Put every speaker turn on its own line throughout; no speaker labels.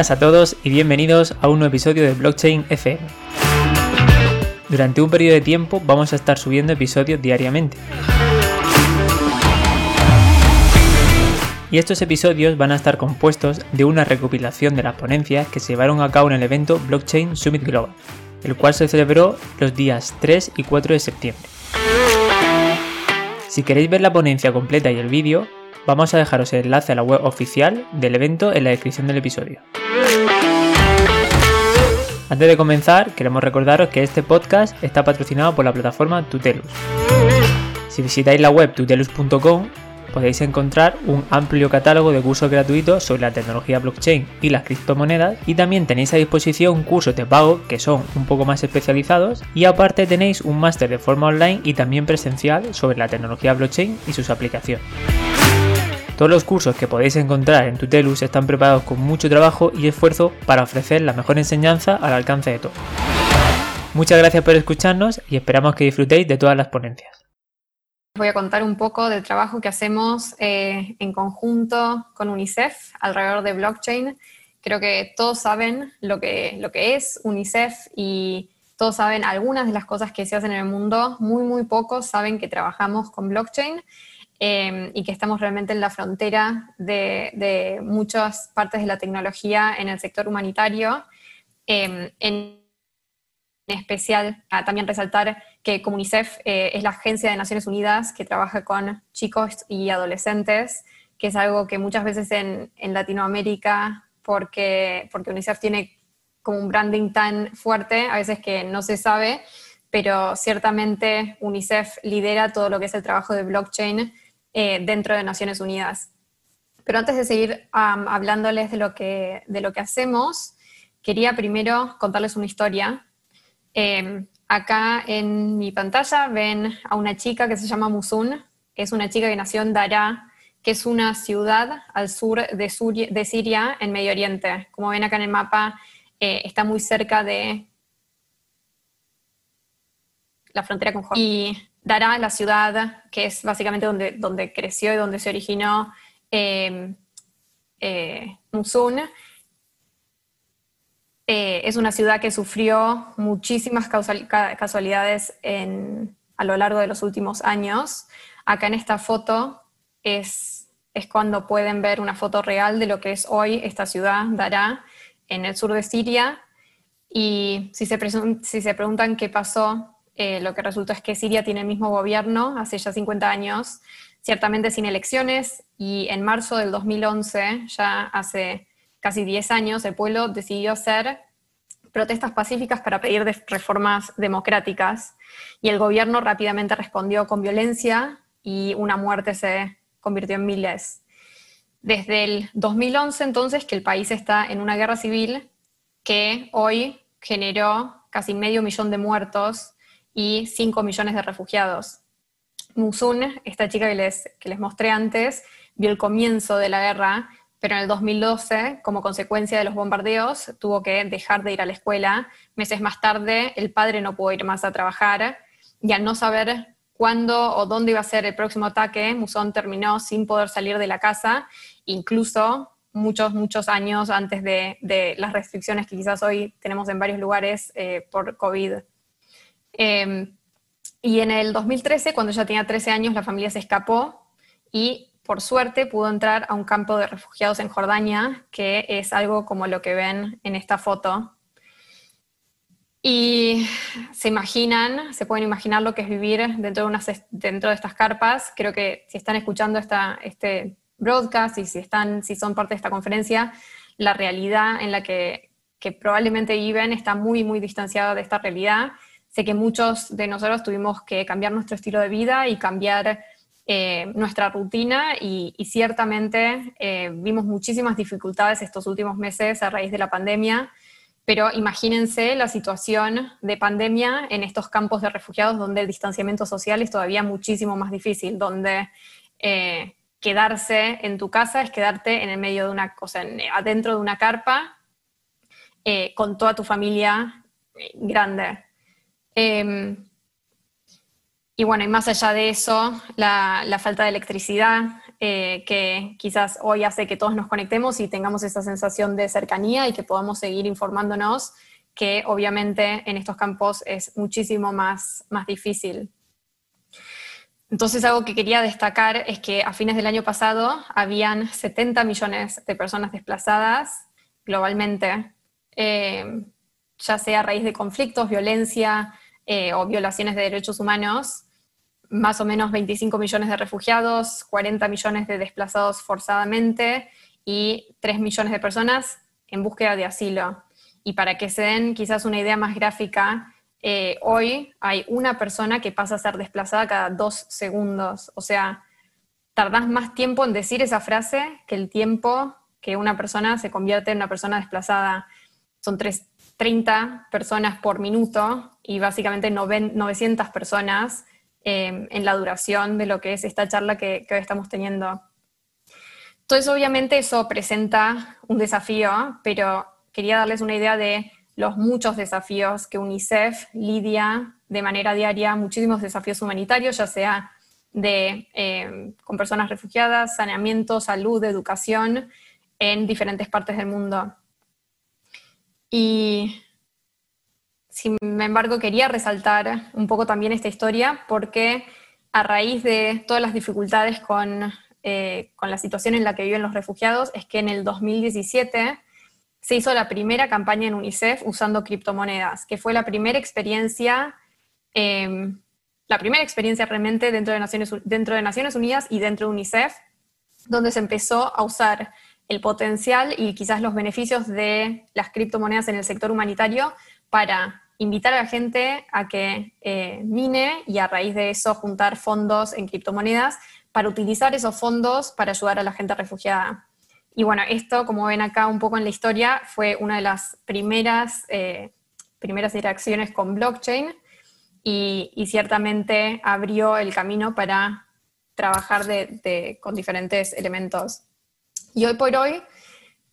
Buenas a todos y bienvenidos a un nuevo episodio de Blockchain FM. Durante un periodo de tiempo vamos a estar subiendo episodios diariamente. Y estos episodios van a estar compuestos de una recopilación de las ponencias que se llevaron a cabo en el evento Blockchain Summit Global, el cual se celebró los días 3 y 4 de septiembre. Si queréis ver la ponencia completa y el vídeo, vamos a dejaros el enlace a la web oficial del evento en la descripción del episodio. Antes de comenzar, queremos recordaros que este podcast está patrocinado por la plataforma Tutelus. Si visitáis la web tutelus.com podéis encontrar un amplio catálogo de cursos gratuitos sobre la tecnología blockchain y las criptomonedas y también tenéis a disposición cursos de pago que son un poco más especializados y aparte tenéis un máster de forma online y también presencial sobre la tecnología blockchain y sus aplicaciones. Todos los cursos que podéis encontrar en Tutelus están preparados con mucho trabajo y esfuerzo para ofrecer la mejor enseñanza al alcance de todos. Muchas gracias por escucharnos y esperamos que disfrutéis de todas las ponencias
voy a contar un poco del trabajo que hacemos eh, en conjunto con UNICEF alrededor de blockchain. Creo que todos saben lo que, lo que es UNICEF y todos saben algunas de las cosas que se hacen en el mundo. Muy, muy pocos saben que trabajamos con blockchain eh, y que estamos realmente en la frontera de, muchas partes de la tecnología en el sector humanitario. Eh, en especial, también resaltar que como UNICEF eh, es la agencia de Naciones Unidas que trabaja con chicos y adolescentes, que es algo que muchas veces en, Latinoamérica, porque, porque UNICEF tiene como un branding tan fuerte, a veces que no se sabe, pero ciertamente UNICEF lidera todo lo que es el trabajo de blockchain eh, dentro de Naciones Unidas. Pero antes de seguir hablándoles de lo, que, de lo que hacemos, quería primero contarles una historia. Eh, Acá en mi pantalla ven a una chica que se llama Musun. Es una chica que nació en Daraa, que es una ciudad al sur de, Siria, en Medio Oriente. Como ven acá en el mapa, eh, está muy cerca de la frontera con Jordania. Daraa, la ciudad que es básicamente donde, donde creció y donde se originó eh, eh, Musun, eh, es una ciudad que sufrió muchísimas casualidades a lo largo de los últimos años. Acá en esta foto es, es cuando pueden ver una foto real de lo que es hoy esta ciudad, Daraa, en el sur de Siria. Y si se, si se preguntan qué pasó, eh, lo que resulta es que Siria tiene el mismo gobierno hace ya 50 años, ciertamente sin elecciones, y en marzo del 2011, ya hace casi 10 años, el pueblo decidió hacer protestas pacíficas para pedir reformas democráticas y el gobierno rápidamente respondió con violencia y una muerte se convirtió en miles. Desde el 2011 entonces que el país está en una guerra civil que hoy generó casi medio millón de muertos y 5 millones de refugiados. Musun, esta chica que les, que les mostré antes, vio el comienzo de la guerra pero en el 2012, como consecuencia de los bombardeos, tuvo que dejar de ir a la escuela. Meses más tarde, el padre no pudo ir más a trabajar y al no saber cuándo o dónde iba a ser el próximo ataque, Musón terminó sin poder salir de la casa, incluso muchos, muchos años antes de, las restricciones que quizás hoy tenemos en varios lugares eh, por COVID. Em, y en el 2013, cuando ya tenía 13 años, la familia se escapó y por suerte pudo entrar a un campo de refugiados en Jordania, que es algo como lo que ven en esta foto. Y se imaginan, se pueden imaginar lo que es vivir dentro de, unas, dentro de estas carpas. Creo que si están escuchando esta, este broadcast y si, están, si son parte de esta conferencia, la realidad en la que, que probablemente viven está muy, muy distanciada de esta realidad. Sé que muchos de nosotros tuvimos que cambiar nuestro estilo de vida y cambiar eh, nuestra rutina y, ciertamente eh, vimos muchísimas dificultades estos últimos meses a raíz de la pandemia, pero imagínense la situación de pandemia en estos campos de refugiados donde el distanciamiento social es todavía muchísimo más difícil, donde eh, quedarse en tu casa es quedarte en el medio de una cosa, adentro de una carpa con toda tu familia grande. Em, y bueno, y más allá de eso, la, falta de electricidad eh, que quizás hoy hace que todos nos conectemos y tengamos esa sensación de cercanía y que podamos seguir informándonos, que obviamente en estos campos es muchísimo más, más difícil. Entonces algo que quería destacar es que a fines del año pasado habían 70 millones de personas desplazadas globalmente, eh, ya sea a raíz de conflictos, violencia eh, o violaciones de derechos humanos, más o menos 25 millones de refugiados, 40 millones de desplazados forzadamente y 3 millones de personas en búsqueda de asilo. Y para que se den quizás una idea más gráfica, eh, hoy hay una persona que pasa a ser desplazada cada dos segundos. O sea, tardás más tiempo en decir esa frase que el tiempo que una persona se convierte en una persona desplazada. Son 30 personas por minuto y básicamente 900 personas Em, en la duración de lo que es esta charla que, hoy estamos teniendo. Entonces, obviamente eso presenta un desafío, pero quería darles una idea de los muchos desafíos que UNICEF lidia de manera diaria, muchísimos desafíos humanitarios, ya sea de, em, con personas refugiadas, saneamiento, salud, educación, en diferentes partes del mundo. Y sin embargo, quería resaltar un poco también esta historia porque a raíz de todas las dificultades con, eh, con la situación en la que viven los refugiados, es que en el 2017 se hizo la primera campaña en UNICEF usando criptomonedas, que fue la primera experiencia, em, la primera experiencia realmente dentro de, Naciones, dentro de Naciones Unidas y dentro de UNICEF, donde se empezó a usar el potencial y quizás los beneficios de las criptomonedas en el sector humanitario para invitar a la gente a que eh, mine y a raíz de eso juntar fondos en criptomonedas para utilizar esos fondos para ayudar a la gente refugiada. Y bueno, esto, como ven acá un poco en la historia, fue una de las primeras, eh, primeras interacciones con blockchain y, ciertamente abrió el camino para trabajar con diferentes elementos. Y hoy por hoy,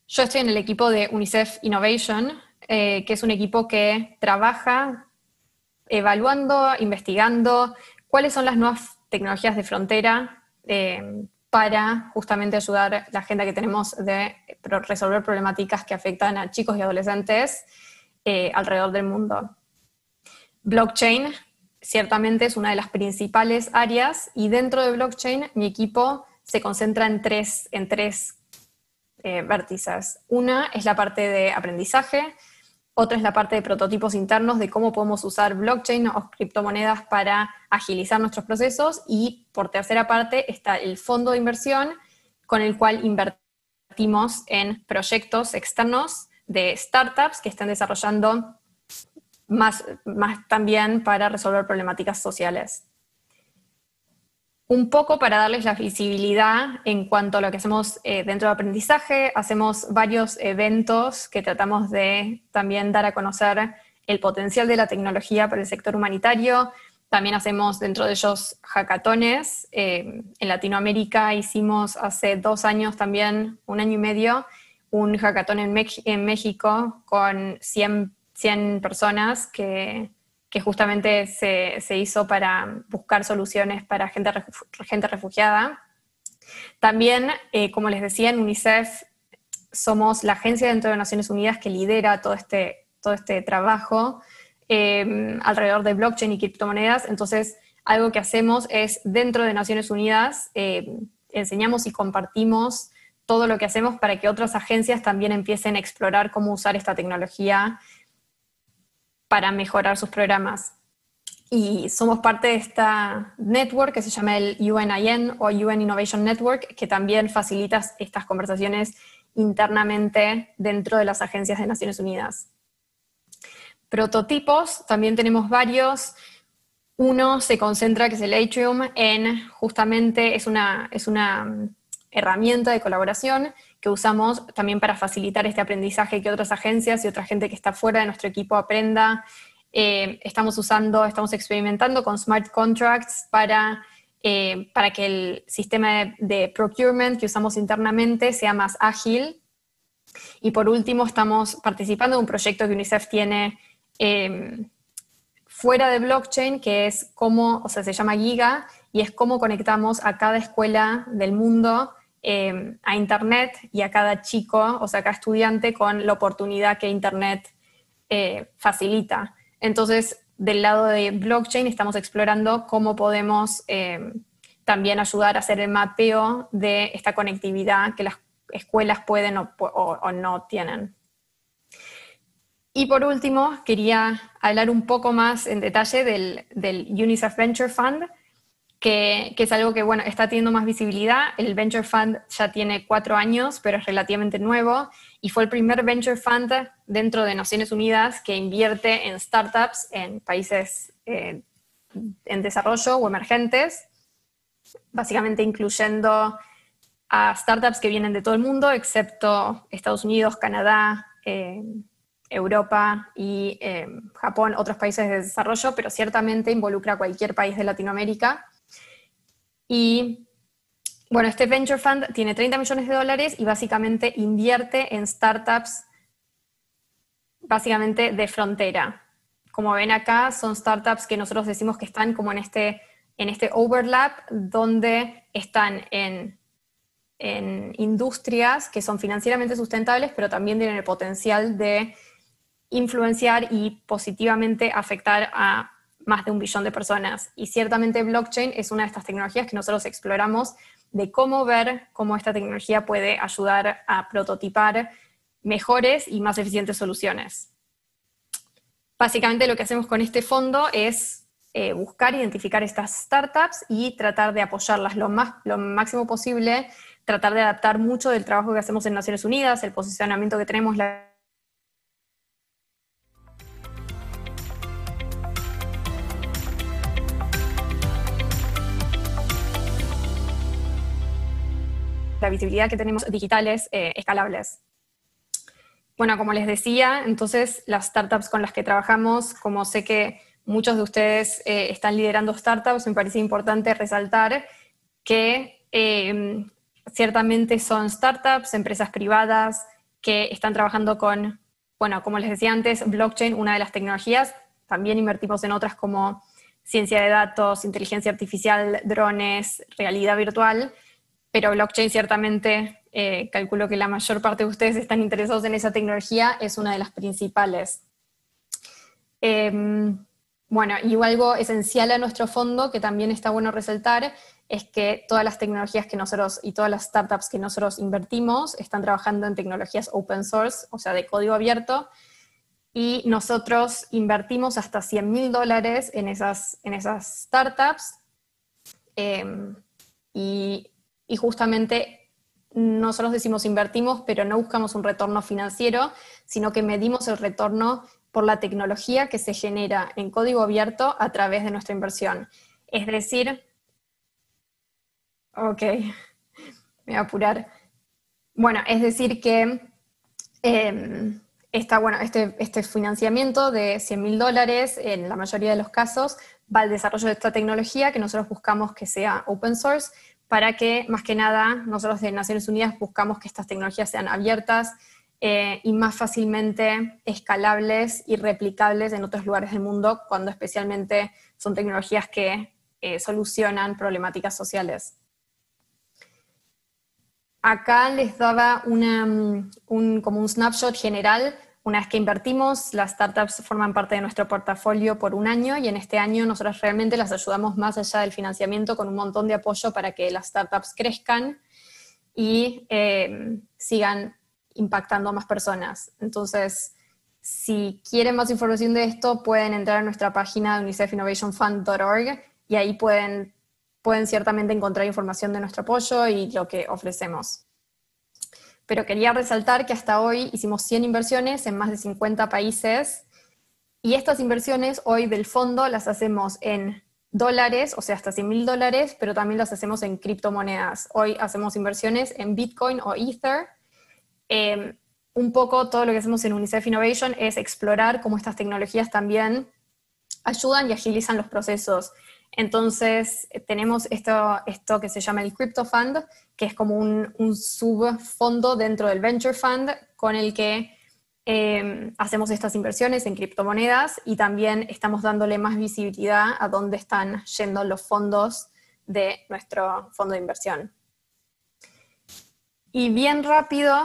yo estoy en el equipo de UNICEF Innovation, eh, que es un equipo que trabaja evaluando, investigando cuáles son las nuevas tecnologías de frontera eh, para justamente ayudar la agenda que tenemos de resolver problemáticas que afectan a chicos y adolescentes eh, alrededor del mundo. Blockchain ciertamente es una de las principales áreas y dentro de blockchain mi equipo se concentra en tres, en tres vértices. Una es la parte de aprendizaje, otra es la parte de prototipos internos de cómo podemos usar blockchain o criptomonedas para agilizar nuestros procesos. Y por tercera parte está el fondo de inversión con el cual invertimos en proyectos externos de startups que están desarrollando más, más también para resolver problemáticas sociales un poco para darles la visibilidad en cuanto a lo que hacemos eh, dentro de aprendizaje. Hacemos varios eventos que tratamos de también dar a conocer el potencial de la tecnología para el sector humanitario. También hacemos dentro de ellos hackatones. Eh, en Latinoamérica hicimos hace dos años también, un año y medio, un hackatón en, en México con 100, 100 personas que justamente se, hizo para buscar soluciones para gente, gente refugiada. También, eh, como les decía, en UNICEF somos la agencia dentro de Naciones Unidas que lidera todo este, todo este trabajo em, alrededor de blockchain y criptomonedas. Entonces, algo que hacemos es, dentro de Naciones Unidas, em, enseñamos y compartimos todo lo que hacemos para que otras agencias también empiecen a explorar cómo usar esta tecnología para mejorar sus programas. Y somos parte de esta network que se llama el UNIN o UN Innovation Network, que también facilita estas conversaciones internamente dentro de las agencias de Naciones Unidas. Prototipos, también tenemos varios. Uno se concentra, que es el Atrium, en justamente es una, es una mm, herramienta de colaboración que usamos también para facilitar este aprendizaje que otras agencias y otra gente que está fuera de nuestro equipo aprenda. Eh, estamos usando, estamos experimentando con smart contracts para, eh, para que el sistema de, procurement que usamos internamente sea más ágil. Y por último, estamos participando en un proyecto que UNICEF tiene eh, fuera de blockchain, que es como, o sea, se llama Giga, y es cómo conectamos a cada escuela del mundo eh, a Internet y a cada chico, o sea, cada estudiante con la oportunidad que Internet eh, facilita. Entonces, del lado de blockchain estamos explorando cómo podemos eh, también ayudar a hacer el mapeo de esta conectividad que las escuelas pueden o, no tienen. Y por último, quería hablar un poco más en detalle del, del UNICEF Venture Fund, que, es algo que bueno, está teniendo más visibilidad. El Venture Fund ya tiene cuatro años, pero es relativamente nuevo y fue el primer Venture Fund dentro de Naciones Unidas que invierte en startups en países eh, en desarrollo o emergentes, básicamente incluyendo a startups que vienen de todo el mundo, excepto Estados Unidos, Canadá, eh, Europa y eh, Japón, otros países de desarrollo, pero ciertamente involucra a cualquier país de Latinoamérica. Y bueno, este Venture Fund tiene 30 millones de dólares y básicamente invierte en startups básicamente de frontera. Como ven acá, son startups que nosotros decimos que están como en este, en este overlap, donde están en, en industrias que son financieramente sustentables, pero también tienen el potencial de influenciar y positivamente afectar a más de un billón de personas. Y ciertamente blockchain es una de estas tecnologías que nosotros exploramos de cómo ver cómo esta tecnología puede ayudar a prototipar mejores y más eficientes soluciones. Básicamente lo que hacemos con este fondo es eh, buscar, identificar estas startups y tratar de apoyarlas lo, más, lo máximo posible, tratar de adaptar mucho del trabajo que hacemos en Naciones Unidas, el posicionamiento que tenemos, la visibilidad que tenemos digitales eh, escalables. Bueno, como les decía, entonces las startups con las que trabajamos, como sé que muchos de ustedes eh, están liderando startups, me parece importante resaltar que eh, ciertamente son startups, empresas privadas que están trabajando con, bueno, como les decía antes, blockchain, una de las tecnologías, también invertimos en otras como ciencia de datos, inteligencia artificial, drones, realidad virtual, pero blockchain ciertamente, eh, calculo que la mayor parte de ustedes están interesados en esa tecnología, es una de las principales. Em, bueno, y algo esencial a nuestro fondo que también está bueno resaltar es que todas las tecnologías que nosotros y todas las startups que nosotros invertimos están trabajando en tecnologías open source, o sea, de código abierto, y nosotros invertimos hasta 100 mil dólares en esas, en esas startups. Em, y y justamente nosotros decimos invertimos, pero no buscamos un retorno financiero, sino que medimos el retorno por la tecnología que se genera en código abierto a través de nuestra inversión. Es decir, ok, me voy a apurar. Bueno, es decir que em, bueno, este, este financiamiento de 100 mil dólares, en la mayoría de los casos, va al desarrollo de esta tecnología que nosotros buscamos que sea open source, para que, más que nada, nosotros de Naciones Unidas buscamos que estas tecnologías sean abiertas eh, y más fácilmente escalables y replicables en otros lugares del mundo, cuando especialmente son tecnologías que eh, solucionan problemáticas sociales. Acá les daba mm, como un snapshot general una vez que invertimos, las startups forman parte de nuestro portafolio por un año y en este año nosotros realmente las ayudamos más allá del financiamiento con un montón de apoyo para que las startups crezcan y eh, sigan impactando a más personas. Entonces, si quieren más información de esto, pueden entrar a nuestra página de unicefinnovationfund.org y ahí pueden, pueden ciertamente encontrar información de nuestro apoyo y lo que ofrecemos pero quería resaltar que hasta hoy hicimos 100 inversiones en más de 50 países y estas inversiones hoy del fondo las hacemos en dólares, o sea, hasta 100 mil dólares, pero también las hacemos en criptomonedas. Hoy hacemos inversiones en Bitcoin o Ether. Em, un poco todo lo que hacemos en UNICEF Innovation es explorar cómo estas tecnologías también ayudan y agilizan los procesos. Entonces, eh, tenemos esto, esto que se llama el Crypto Fund, que es como un, subfondo dentro del Venture Fund con el que eh, hacemos estas inversiones en criptomonedas y también estamos dándole más visibilidad a dónde están yendo los fondos de nuestro fondo de inversión. Y bien rápido,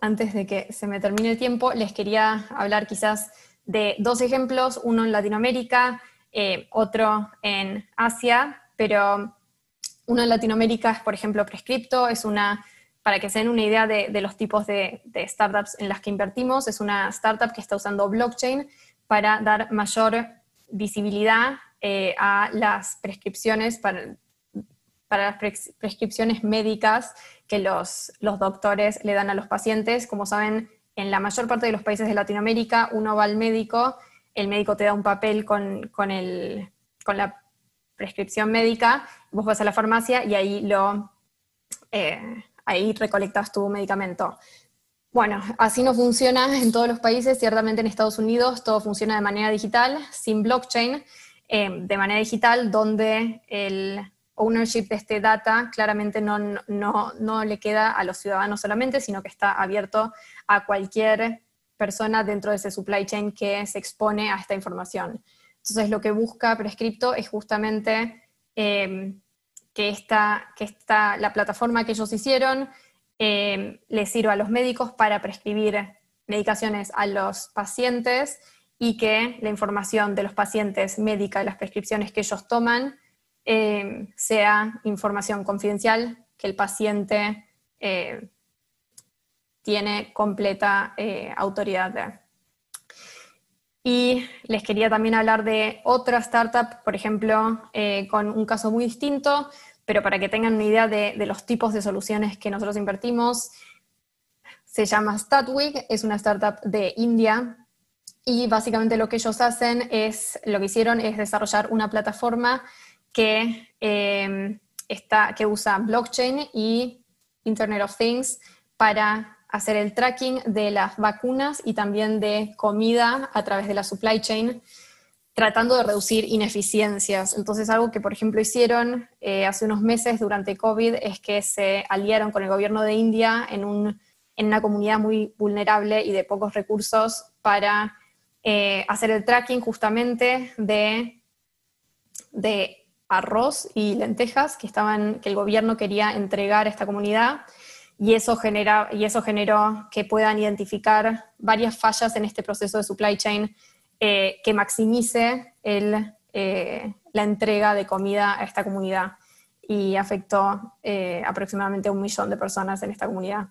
antes de que se me termine el tiempo, les quería hablar quizás de dos ejemplos, uno en Latinoamérica, eh, otro en Asia, pero uno en Latinoamérica es, por ejemplo, Prescripto, es una, para que se den una idea de, los tipos de, startups en las que invertimos, es una startup que está usando blockchain para dar mayor visibilidad eh, a las prescripciones, para, para las prescripciones médicas que los, los doctores le dan a los pacientes. Como saben, en la mayor parte de los países de Latinoamérica uno va al médico, el médico te da un papel con, con, el, con la prescripción médica, vos vas a la farmacia y ahí, lo, eh, ahí recolectas tu medicamento. Bueno, así no funciona en todos los países, ciertamente en Estados Unidos todo funciona de manera digital, sin blockchain, eh, de manera digital, donde el ownership de este data claramente no, no, le queda a los ciudadanos solamente, sino que está abierto a cualquier persona dentro de ese supply chain que se expone a esta información. Entonces lo que busca Prescripto es justamente em, que, esta, que esta, la plataforma que ellos hicieron eh, les sirva a los médicos para prescribir medicaciones a los pacientes y que la información de los pacientes médica las prescripciones que ellos toman eh, sea información confidencial que el paciente eh, tiene completa eh, autoridad de. Y les quería también hablar de otra startup, por ejemplo, con un caso muy distinto, pero para que tengan una idea de, los tipos de soluciones que nosotros invertimos. Se llama Statwig, es una startup de India y básicamente lo que ellos hacen es, lo que hicieron es desarrollar una plataforma que, em, está, que usa blockchain y Internet of Things para hacer el tracking de las vacunas y también de comida a través de la supply chain, tratando de reducir ineficiencias. Entonces, algo que, por ejemplo, hicieron eh, hace unos meses durante COVID es que se aliaron con el gobierno de India en, un, en una comunidad muy vulnerable y de pocos recursos para eh, hacer el tracking justamente de, de arroz y lentejas que, estaban, que el gobierno quería entregar a esta comunidad y eso, genera, y eso generó que puedan identificar varias fallas en este proceso de supply chain eh, que maximice eh, la entrega de comida a esta comunidad y afectó eh, aproximadamente a un millón de personas en esta comunidad.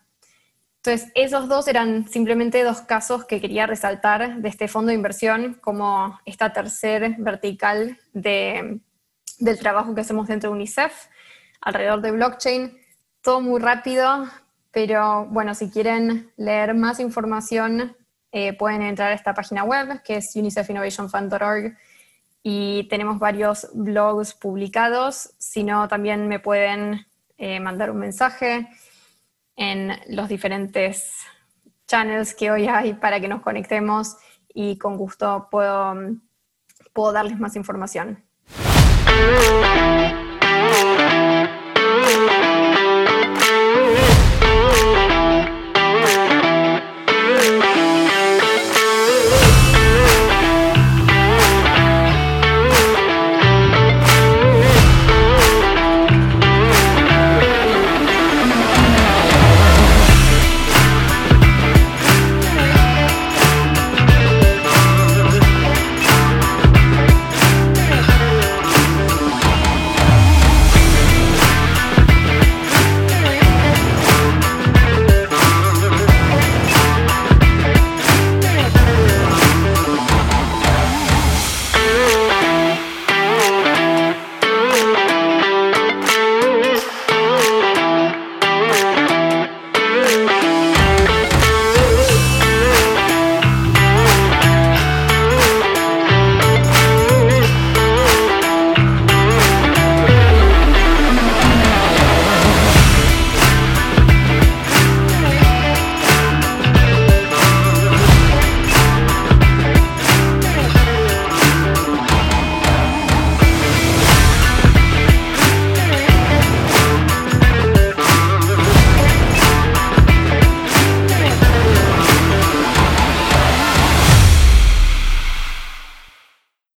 Entonces, esos dos eran simplemente dos casos que quería resaltar de este fondo de inversión como esta tercer vertical de, del trabajo que hacemos dentro de UNICEF alrededor de blockchain. Todo muy rápido, pero bueno, si quieren leer más información, eh, pueden entrar a esta página web que es unicefinnovationfund.org y tenemos varios blogs publicados. Si no, también me pueden eh, mandar un mensaje en los diferentes channels que hoy hay para que nos conectemos y con gusto puedo, darles más información.